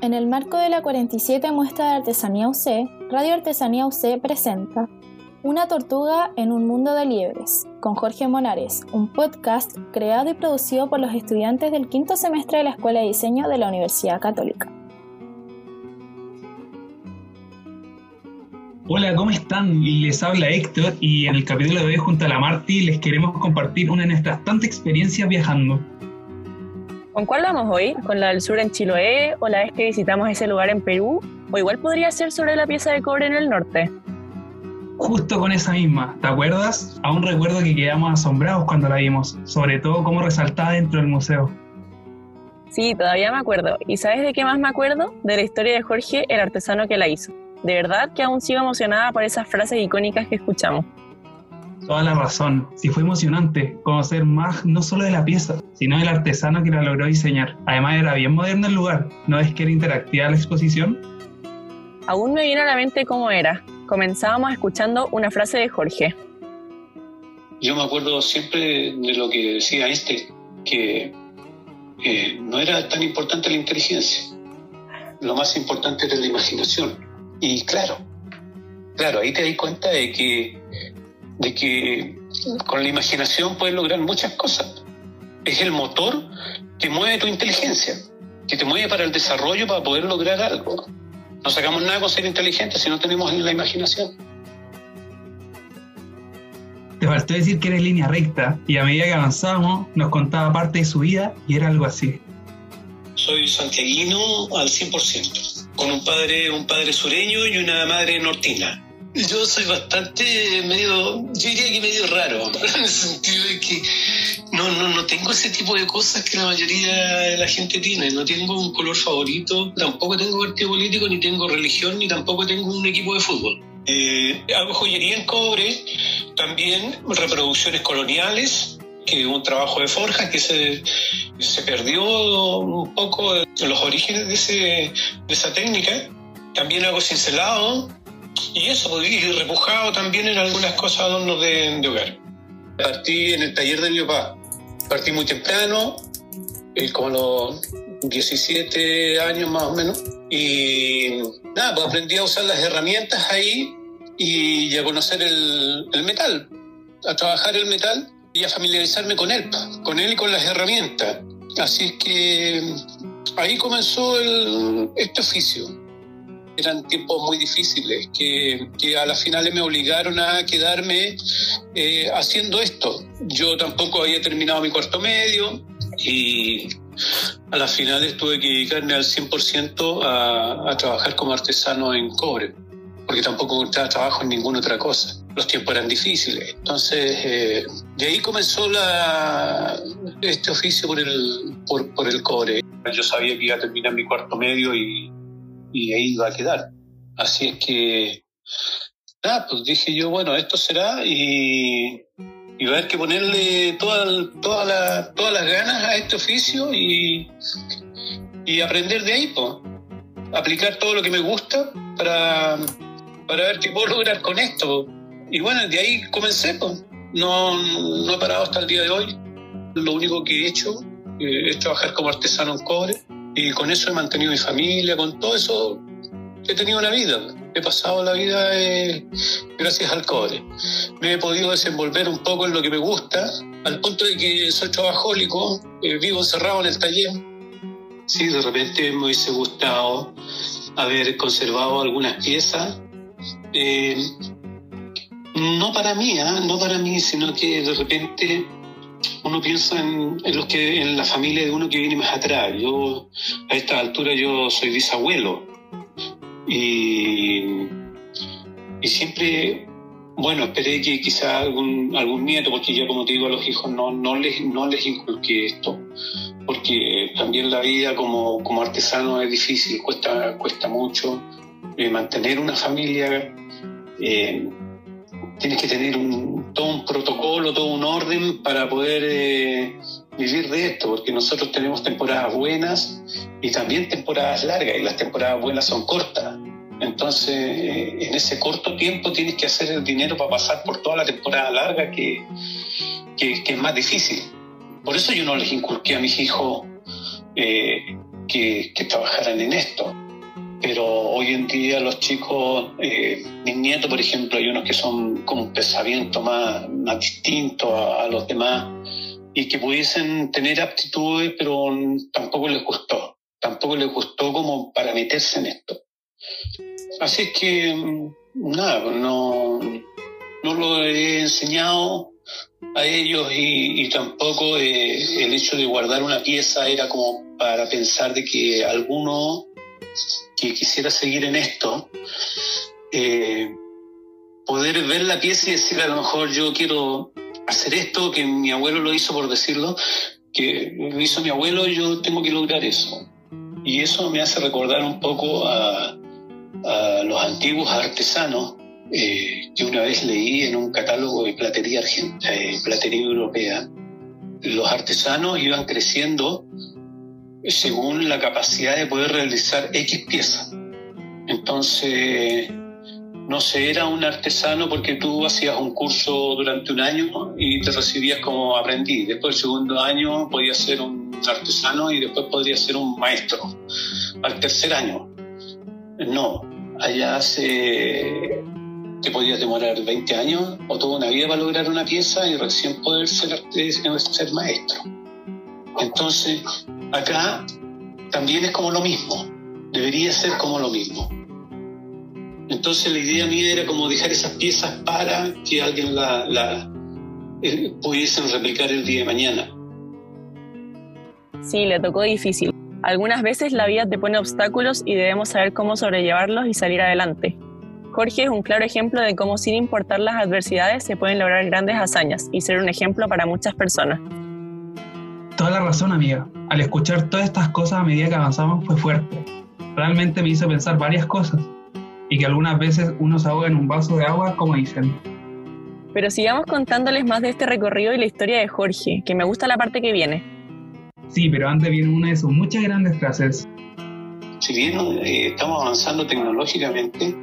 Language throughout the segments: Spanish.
En el marco de la 47 muestra de artesanía UC, Radio Artesanía UC presenta Una tortuga en un mundo de liebres, con Jorge Monares, un podcast creado y producido por los estudiantes del quinto semestre de la Escuela de Diseño de la Universidad Católica. Hola, ¿cómo están? Les habla Héctor y en el capítulo de hoy junto a la Marti les queremos compartir una de nuestras tantas experiencias viajando. ¿Con cuál vamos hoy? ¿Con la del sur en Chiloé o la vez que visitamos ese lugar en Perú? ¿O igual podría ser sobre la pieza de cobre en el norte? Justo con esa misma, ¿te acuerdas? Aún recuerdo que quedamos asombrados cuando la vimos, sobre todo cómo resaltaba dentro del museo. Sí, todavía me acuerdo. ¿Y sabes de qué más me acuerdo? De la historia de Jorge, el artesano que la hizo. De verdad que aún sigo emocionada por esas frases icónicas que escuchamos. Toda la razón. Sí fue emocionante conocer más no solo de la pieza, sino del artesano que la logró diseñar. Además era bien moderno el lugar. ¿No es que era interactiva la exposición? Aún me viene a la mente cómo era. Comenzábamos escuchando una frase de Jorge. Yo me acuerdo siempre de lo que decía este, que no era tan importante la inteligencia. Lo más importante era la imaginación y claro, claro, ahí te das cuenta de que, de que con la imaginación puedes lograr muchas cosas. Es el motor que mueve tu inteligencia, que te mueve para el desarrollo para poder lograr algo. No sacamos nada con ser inteligentes si no tenemos la imaginación. Te faltó decir que eres línea recta y a medida que avanzábamos nos contaba parte de su vida y era algo así. Soy santiaguino al 100% con un padre, un padre sureño y una madre nortina. Yo soy bastante medio, yo diría que medio raro, en el sentido de que no, no, no tengo ese tipo de cosas que la mayoría de la gente tiene. No tengo un color favorito, tampoco tengo partido político, ni tengo religión, ni tampoco tengo un equipo de fútbol. Eh, hago joyería en cobre, también reproducciones coloniales, que un trabajo de forja que se, se perdió un poco los orígenes de, ese, de esa técnica. También hago cincelado y eso, y repujado también en algunas cosas adornos de, de hogar. Partí en el taller de mi papá. Partí muy temprano, eh, como los 17 años más o menos. Y nada, pues aprendí a usar las herramientas ahí y a conocer el, metal, a trabajar el metal y a familiarizarme con él, con él y con las herramientas. Así que ahí comenzó este oficio. Eran tiempos muy difíciles que, que a las finales me obligaron a quedarme eh, haciendo esto. Yo tampoco había terminado mi cuarto medio y a las finales tuve que dedicarme al 100% a, a trabajar como artesano en cobre porque tampoco encontraba trabajo en ninguna otra cosa. Los tiempos eran difíciles. Entonces, eh, de ahí comenzó la, este oficio por el, por, por, el cobre. Yo sabía que iba a terminar mi cuarto medio y, y ahí iba a quedar. Así es que, nada, pues dije yo, bueno, esto será y, y va a haber que ponerle toda, toda la, todas las ganas a este oficio y, y aprender de ahí, pues. Aplicar todo lo que me gusta para para ver qué puedo lograr con esto. Y bueno, de ahí comencé, pues. No, no he parado hasta el día de hoy. Lo único que he hecho eh, es trabajar como artesano en cobre y con eso he mantenido mi familia, con todo eso he tenido una vida. He pasado la vida eh, gracias al cobre. Me he podido desenvolver un poco en lo que me gusta, al punto de que soy trabajólico, eh, vivo encerrado en el taller. Sí, de repente me hubiese gustado haber conservado algunas piezas eh, no para mí, ¿eh? no para mí, sino que de repente uno piensa en, los que, en la familia de uno que viene más atrás. Yo, a esta altura, yo soy bisabuelo. Y, y siempre, bueno, esperé que quizá algún, algún nieto, porque ya como te digo a los hijos no, no, les, no les inculqué esto, porque también la vida como, como artesano es difícil, cuesta, cuesta mucho eh, mantener una familia, eh, tienes que tener un, todo un protocolo, todo un orden para poder eh, vivir de esto, porque nosotros tenemos temporadas buenas y también temporadas largas, y las temporadas buenas son cortas. Entonces, en ese corto tiempo tienes que hacer el dinero para pasar por toda la temporada larga que, que, que es más difícil. Por eso yo no les inculqué a mis hijos que, trabajaran en esto. Pero hoy en día los chicos, eh, mis nietos, por ejemplo, hay unos que son con un pensamiento más, más distinto a, los demás y que pudiesen tener aptitudes, pero tampoco les gustó. Tampoco les gustó como para meterse en esto. Así es que, mm, nada, pues no, no lo he enseñado a ellos y, tampoco eh, el hecho de guardar una pieza era como para pensar de que alguno que quisiera seguir en esto, eh, poder ver la pieza y decir a lo mejor yo quiero hacer esto, que mi abuelo lo hizo por decirlo, que lo hizo mi abuelo, yo tengo que lograr eso. Y eso me hace recordar un poco a, a los antiguos artesanos eh, que una vez leí en un catálogo de platería, argentina, eh, platería europea. Los artesanos iban creciendo según la capacidad de poder realizar X piezas. Entonces, no se era un artesano porque tú hacías un curso durante un año y te recibías como aprendiz. Después, el segundo año, podías ser un artesano y después podrías ser un maestro. Al tercer año, no. Allá se que podías demorar 20 años o toda una vida para lograr una pieza y recién poder ser, ser maestro. Entonces, acá también es como lo mismo, debería ser como lo mismo. Entonces la idea mía era como dejar esas piezas para que alguien la, la eh, pudiesen replicar el día de mañana. Sí, le tocó difícil. Algunas veces la vida te pone obstáculos y debemos saber cómo sobrellevarlos y salir adelante. Jorge es un claro ejemplo de cómo sin importar las adversidades se pueden lograr grandes hazañas y ser un ejemplo para muchas personas. Toda la razón, amiga. Al escuchar todas estas cosas a medida que avanzamos fue fuerte. Realmente me hizo pensar varias cosas y que algunas veces uno se ahoga en un vaso de agua, como dicen. Pero sigamos contándoles más de este recorrido y la historia de Jorge, que me gusta la parte que viene. Sí, pero antes viene una de sus muchas grandes frases. Si bien eh, estamos avanzando tecnológicamente,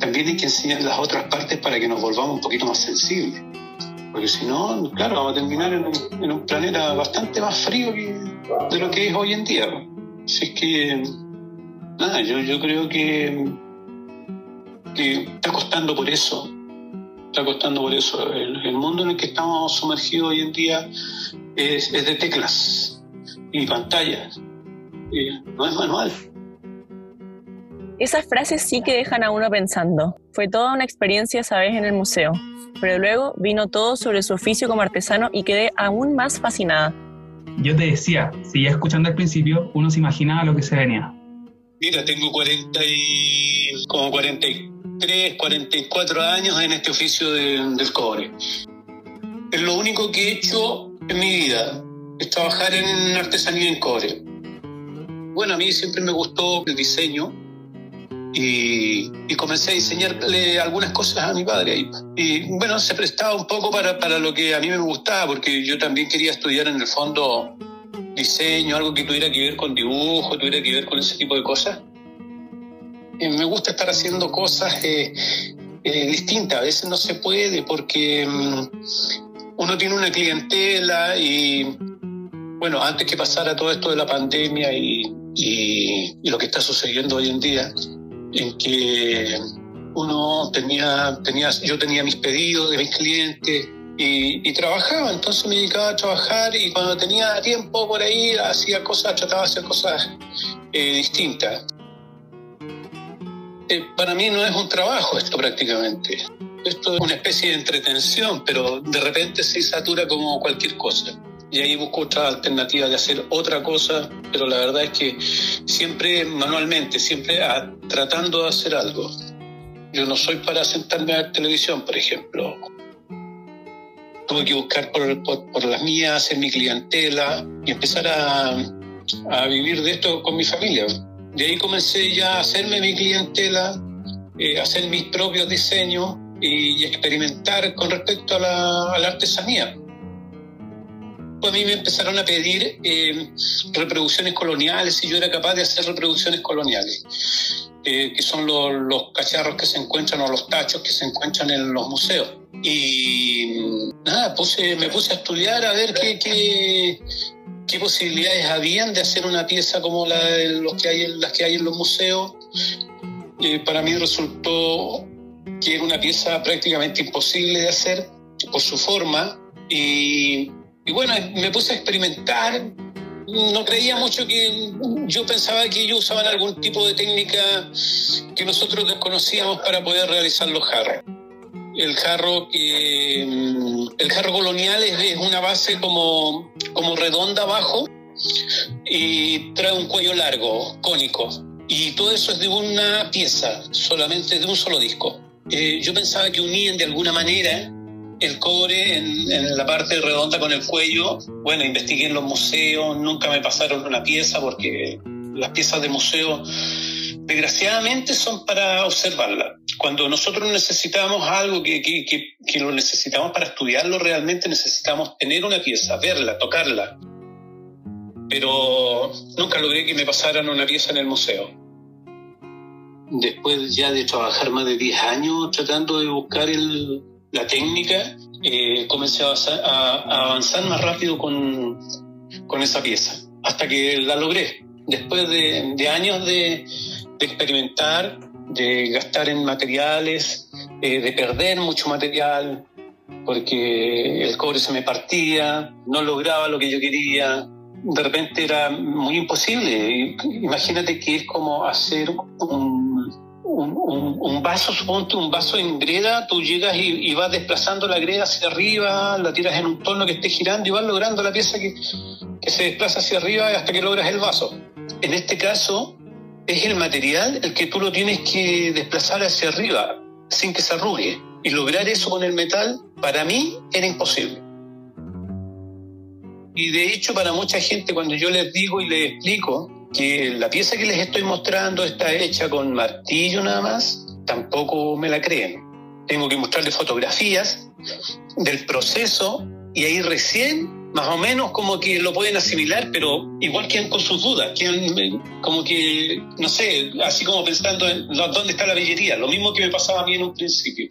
también hay que enseñar las otras partes para que nos volvamos un poquito más sensibles. Porque si no, claro, vamos a terminar en un, planeta bastante más frío de lo que es hoy en día. Así es que, nada, yo, yo creo que, que está costando por eso. Está costando por eso. El, mundo en el que estamos sumergidos hoy en día es, de teclas y pantallas. no es manual. Esas frases sí que dejan a uno pensando. Fue toda una experiencia esa vez en el museo, pero luego vino todo sobre su oficio como artesano y quedé aún más fascinada. Yo te decía, si ya escuchando al principio, uno se imaginaba lo que se venía. Mira, tengo 40 y, como 43, 44 años en este oficio del cobre. Es lo único que he hecho en mi vida, es trabajar en artesanía en cobre. Bueno, a mí siempre me gustó el diseño, y, comencé a diseñarle algunas cosas a mi padre. Y, bueno, se prestaba un poco para, para, lo que a mí me gustaba, porque yo también quería estudiar en el fondo diseño, algo que tuviera que ver con dibujo, tuviera que ver con ese tipo de cosas. Me gusta estar haciendo cosas eh, eh, distintas, a veces no se puede porque mm, uno tiene una clientela y, bueno, antes que pasara todo esto de la pandemia y, y, lo que está sucediendo hoy en día, en que uno tenía, tenía, yo tenía mis pedidos de mis clientes y, trabajaba, entonces me dedicaba a trabajar y cuando tenía tiempo por ahí hacía cosas, trataba de hacer cosas eh, distintas. Eh, para mí no es un trabajo esto prácticamente. Esto es una especie de entretención, pero de repente se satura como cualquier cosa y ahí busco otra alternativa de hacer otra cosa, pero la verdad es que siempre manualmente, siempre tratando de hacer algo. Yo no soy para sentarme a ver televisión, por ejemplo. Tuve que buscar por, por, las mías, hacer mi clientela y empezar a, a, vivir de esto con mi familia. De ahí comencé ya a hacerme mi clientela, eh, hacer mis propios diseños y, experimentar con respecto a la, a la artesanía a mí me empezaron a pedir eh, reproducciones coloniales y yo era capaz de hacer reproducciones coloniales, eh, que son los, cacharros que se encuentran o los tachos que se encuentran en los museos. Y nada, puse, me puse a estudiar a ver qué, qué posibilidades habían de hacer una pieza como la los que hay, las que hay en los museos. Para mí resultó que era una pieza prácticamente imposible de hacer por su forma y, y bueno, me puse a experimentar. No creía mucho que yo pensaba que ellos usaban algún tipo de técnica que nosotros desconocíamos para poder realizar los jarros el jarro mm, el jarro colonial es, una base como, como redonda abajo y trae un cuello largo, cónico. Y todo eso es de una pieza, solamente de un solo disco. Eh, yo pensaba que unían de alguna manera el cobre en, en, la parte redonda con el cuello. Bueno, investigué en los museos, nunca me pasaron una pieza porque las piezas de museo desgraciadamente son para observarla. Cuando nosotros necesitamos algo que, que, que, lo necesitamos para estudiarlo, realmente necesitamos tener una pieza, verla, tocarla. Pero nunca logré que me pasaran una pieza en el museo. Después ya de trabajar más de 10 años tratando de buscar el, la técnica, eh, comencé a avanzar, más rápido con, con esa pieza, hasta que la logré. Después de, años de, de experimentar, de gastar en materiales, eh, de perder mucho material, porque el cobre se me partía, no lograba lo que yo quería, de repente era muy imposible. Imagínate que es como hacer un, un, un, vaso, suponte un vaso en greda, tú llegas y, y, vas desplazando la greda hacia arriba, la tiras en un torno que esté girando y vas logrando la pieza que, que se desplaza hacia arriba hasta que logras el vaso. En este caso, es el material el que tú lo tienes que desplazar hacia arriba sin que se arrugue. Y lograr eso con el metal, para mí, era imposible. Y de hecho, para mucha gente, cuando yo les digo y les explico que la pieza que les estoy mostrando está hecha con martillo nada más, tampoco me la creen. Tengo que mostrarles fotografías del proceso y ahí recién más o menos como que lo pueden asimilar, pero igual quedan con sus dudas, quedan como que, no sé, así como pensando en dónde está la billería, lo mismo que me pasaba a mí en un principio.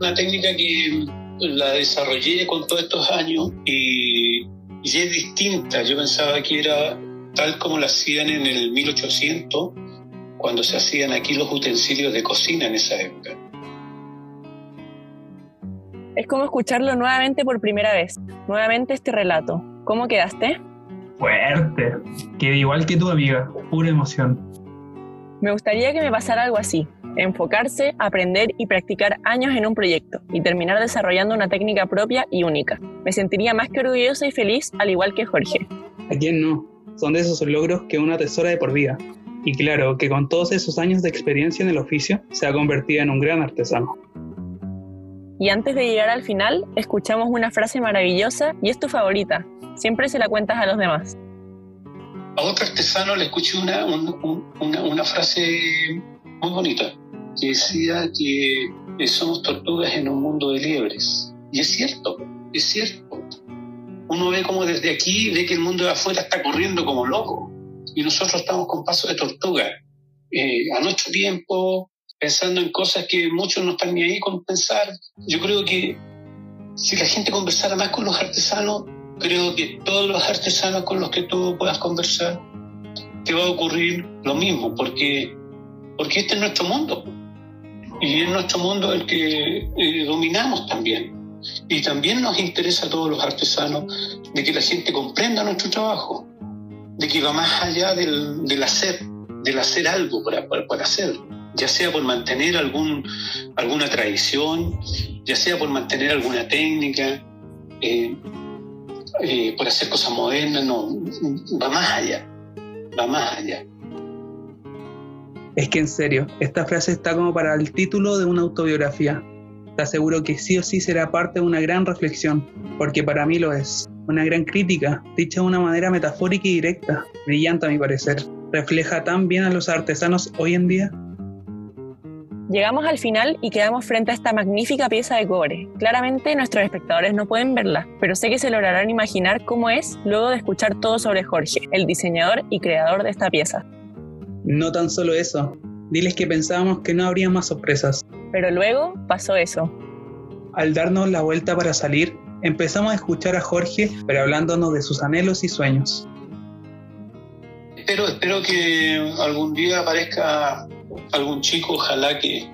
Una técnica que la desarrollé con todos estos años y, y es distinta. Yo pensaba que era tal como la hacían en el 1800, cuando se hacían aquí los utensilios de cocina en esa época. Es como escucharlo nuevamente por primera vez, nuevamente este relato. ¿Cómo quedaste? Fuerte. Quedé igual que tu amiga, pura emoción. Me gustaría que me pasara algo así, enfocarse, aprender y practicar años en un proyecto y terminar desarrollando una técnica propia y única. Me sentiría más que orgullosa y feliz, al igual que Jorge. ¿A quién no? Son de esos logros que una tesora de por vida. Y claro, que con todos esos años de experiencia en el oficio, se ha convertido en un gran artesano. Y antes de llegar al final, escuchamos una frase maravillosa y es tu favorita. Siempre se la cuentas a los demás. A otro artesano le escuché una, una, una frase muy bonita que decía que somos tortugas en un mundo de liebres. Y es cierto, es cierto. Uno ve como desde aquí, ve que el mundo de afuera está corriendo como loco y nosotros estamos con paso de tortuga. Eh, a nuestro tiempo, pensando en cosas que muchos no están ni ahí con pensar. Yo creo que si la gente conversara más con los artesanos, creo que todos los artesanos con los que tú puedas conversar, te va a ocurrir lo mismo, porque, porque este es nuestro mundo. Y es nuestro mundo el que eh, dominamos también. Y también nos interesa a todos los artesanos de que la gente comprenda nuestro trabajo, de que va más allá del, del hacer, del hacer algo para, para, hacerlo ya sea por mantener algún, alguna tradición, ya sea por mantener alguna técnica, eh, eh, por hacer cosas modernas, no, va más allá, va más allá. Es que en serio, esta frase está como para el título de una autobiografía. Te aseguro que sí o sí será parte de una gran reflexión, porque para mí lo es. Una gran crítica, dicha de una manera metafórica y directa, brillante a mi parecer. ¿Refleja tan bien a los artesanos hoy en día? Llegamos al final y quedamos frente a esta magnífica pieza de cobre. Claramente nuestros espectadores no pueden verla, pero sé que se lograrán imaginar cómo es luego de escuchar todo sobre Jorge, el diseñador y creador de esta pieza. No tan solo eso, diles que pensábamos que no habría más sorpresas. Pero luego pasó eso. Al darnos la vuelta para salir, empezamos a escuchar a Jorge, pero hablándonos de sus anhelos y sueños. Espero, espero que algún día aparezca algún chico, ojalá que,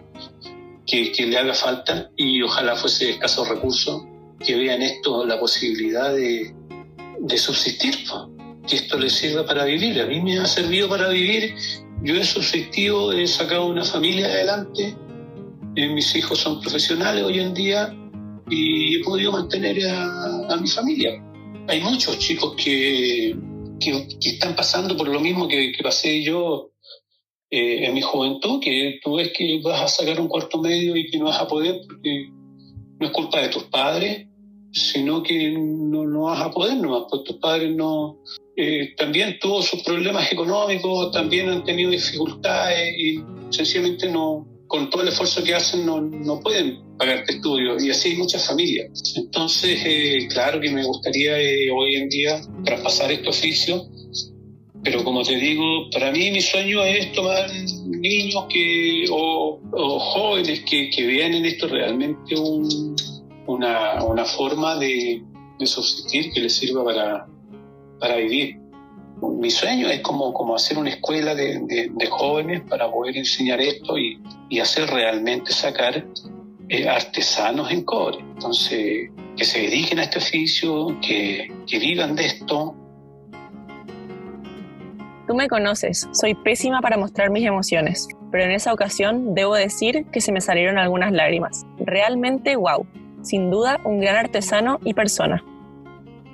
que, le haga falta y ojalá fuese escaso recurso, que vean esto la posibilidad de, de subsistir, que esto les sirva para vivir. A mí me ha servido para vivir, yo he subsistido, he sacado una familia adelante, eh, mis hijos son profesionales hoy en día y he podido mantener a, mi familia. Hay muchos chicos que, que, están pasando por lo mismo que, pasé yo eh, en mi juventud, que tú ves que vas a sacar un cuarto medio y que no vas a poder porque no es culpa de tus padres, sino que no, no vas a poder nomás, pues tus padres no... Eh, también tuvo sus problemas económicos, también han tenido dificultades y sencillamente no, con todo el esfuerzo que hacen no, no pueden pagarte estudios y así hay muchas familias. Entonces, eh, claro que me gustaría eh, hoy en día traspasar este oficio, pero como te digo, para mí mi sueño es tomar niños que, o, jóvenes que, que, vean en esto realmente un, una, una, forma de, de, subsistir que les sirva para, para vivir. Mi sueño es como, como hacer una escuela de, de, jóvenes para poder enseñar esto y, y hacer realmente sacar eh, artesanos en cobre. Entonces, que se dediquen a este oficio, que, que vivan de esto. Tú me conoces, soy pésima para mostrar mis emociones, pero en esa ocasión debo decir que se me salieron algunas lágrimas. Realmente wow, sin duda un gran artesano y persona.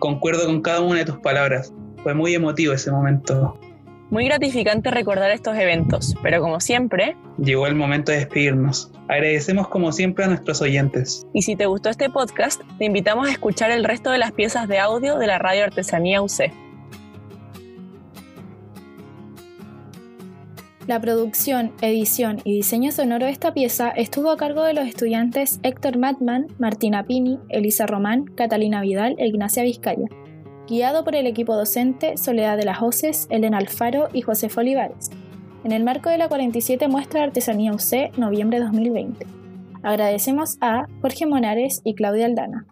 Concuerdo con cada una de tus palabras, fue muy emotivo ese momento. Muy gratificante recordar estos eventos, pero como siempre... Llegó el momento de despedirnos. Agradecemos como siempre a nuestros oyentes. Y si te gustó este podcast, te invitamos a escuchar el resto de las piezas de audio de la Radio Artesanía UC. La producción, edición y diseño sonoro de esta pieza estuvo a cargo de los estudiantes Héctor Matman, Martina Pini, Elisa Román, Catalina Vidal e Ignacia Vizcaya guiado por el equipo docente Soledad de las Hoces, Elena Alfaro y José Olivares, en el marco de la 47 Muestra de Artesanía UC, noviembre 2020. Agradecemos a Jorge Monares y Claudia Aldana.